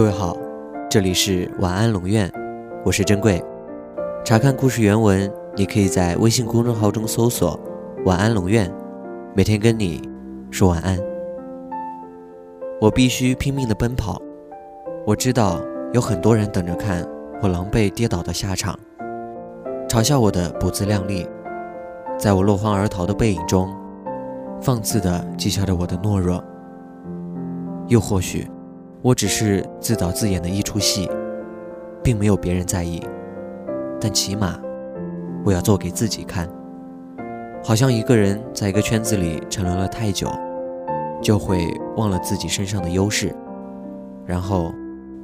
各位好，这里是晚安龙院，我是珍贵。查看故事原文，你可以在微信公众号中搜索“晚安龙院”，每天跟你说晚安。我必须拼命的奔跑，我知道有很多人等着看我狼狈跌倒的下场，嘲笑我的不自量力，在我落荒而逃的背影中，放肆的讥笑着我的懦弱。又或许，我只是自导自演的一出戏，并没有别人在意。但起码，我要做给自己看。好像一个人在一个圈子里沉沦了太久，就会忘了自己身上的优势，然后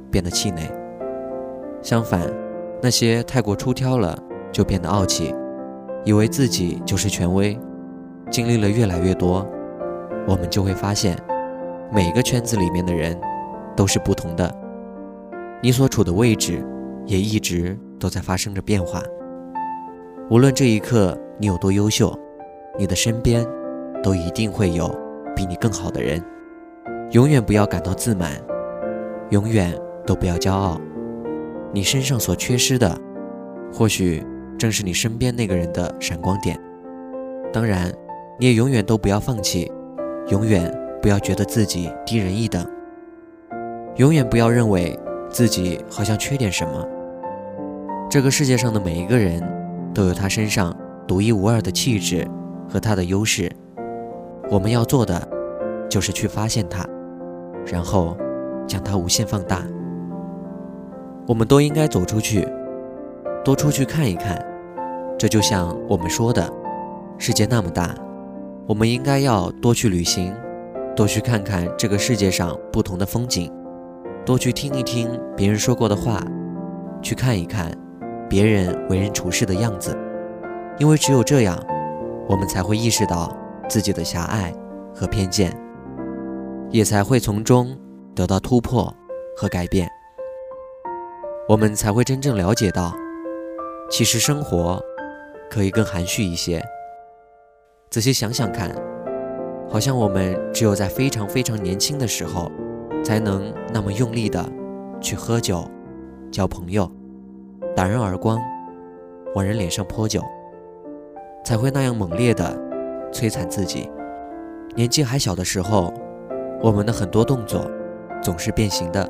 变得气馁。相反，那些太过出挑了，就变得傲气，以为自己就是权威。经历了越来越多，我们就会发现。每个圈子里面的人都是不同的，你所处的位置也一直都在发生着变化。无论这一刻你有多优秀，你的身边都一定会有比你更好的人。永远不要感到自满，永远都不要骄傲。你身上所缺失的，或许正是你身边那个人的闪光点。当然，你也永远都不要放弃，永远。不要觉得自己低人一等，永远不要认为自己好像缺点什么。这个世界上的每一个人都有他身上独一无二的气质和他的优势，我们要做的就是去发现它，然后将它无限放大。我们都应该走出去，多出去看一看。这就像我们说的，世界那么大，我们应该要多去旅行。多去看看这个世界上不同的风景，多去听一听别人说过的话，去看一看别人为人处事的样子，因为只有这样，我们才会意识到自己的狭隘和偏见，也才会从中得到突破和改变。我们才会真正了解到，其实生活可以更含蓄一些。仔细想想看。好像我们只有在非常非常年轻的时候，才能那么用力的去喝酒、交朋友、打人耳光、往人脸上泼酒，才会那样猛烈的摧残自己。年纪还小的时候，我们的很多动作总是变形的，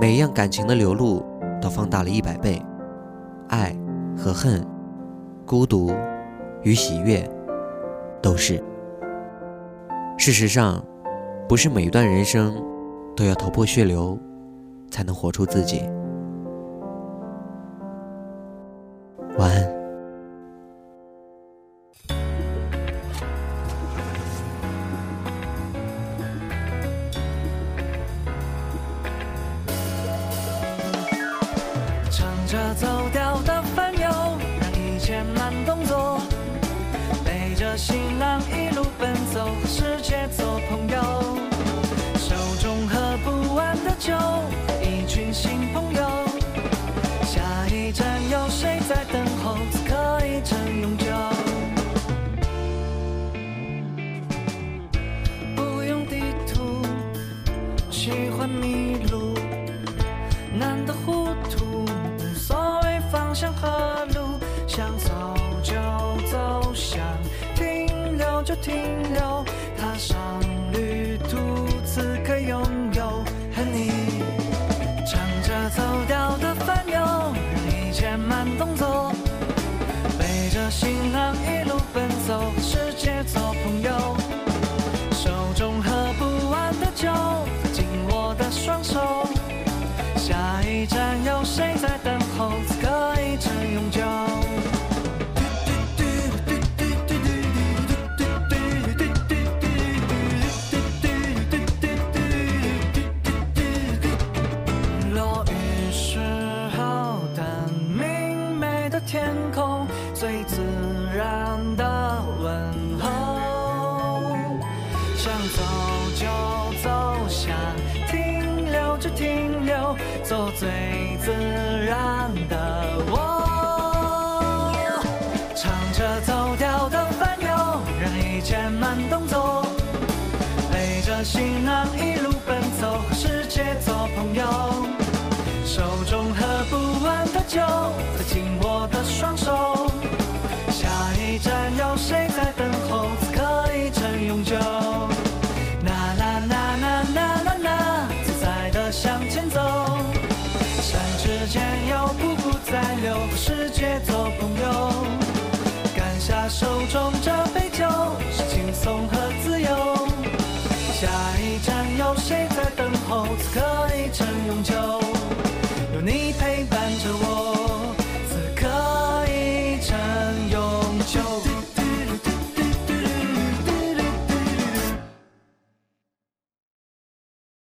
每一样感情的流露都放大了一百倍，爱和恨、孤独与喜悦，都是。事实上，不是每一段人生都要头破血流才能活出自己。晚安。唱着走调的烦忧，让一切慢动作，背着行囊一路奔走。世界做朋友，喜欢迷路，难得糊涂，无所谓方向和路，想走就走，想停留就停留。踏上着走掉的烦忧，让一切慢动作，背着。行囊一路奔走，和世界做朋友。手中喝不完的酒，塞进我的双手。下手中。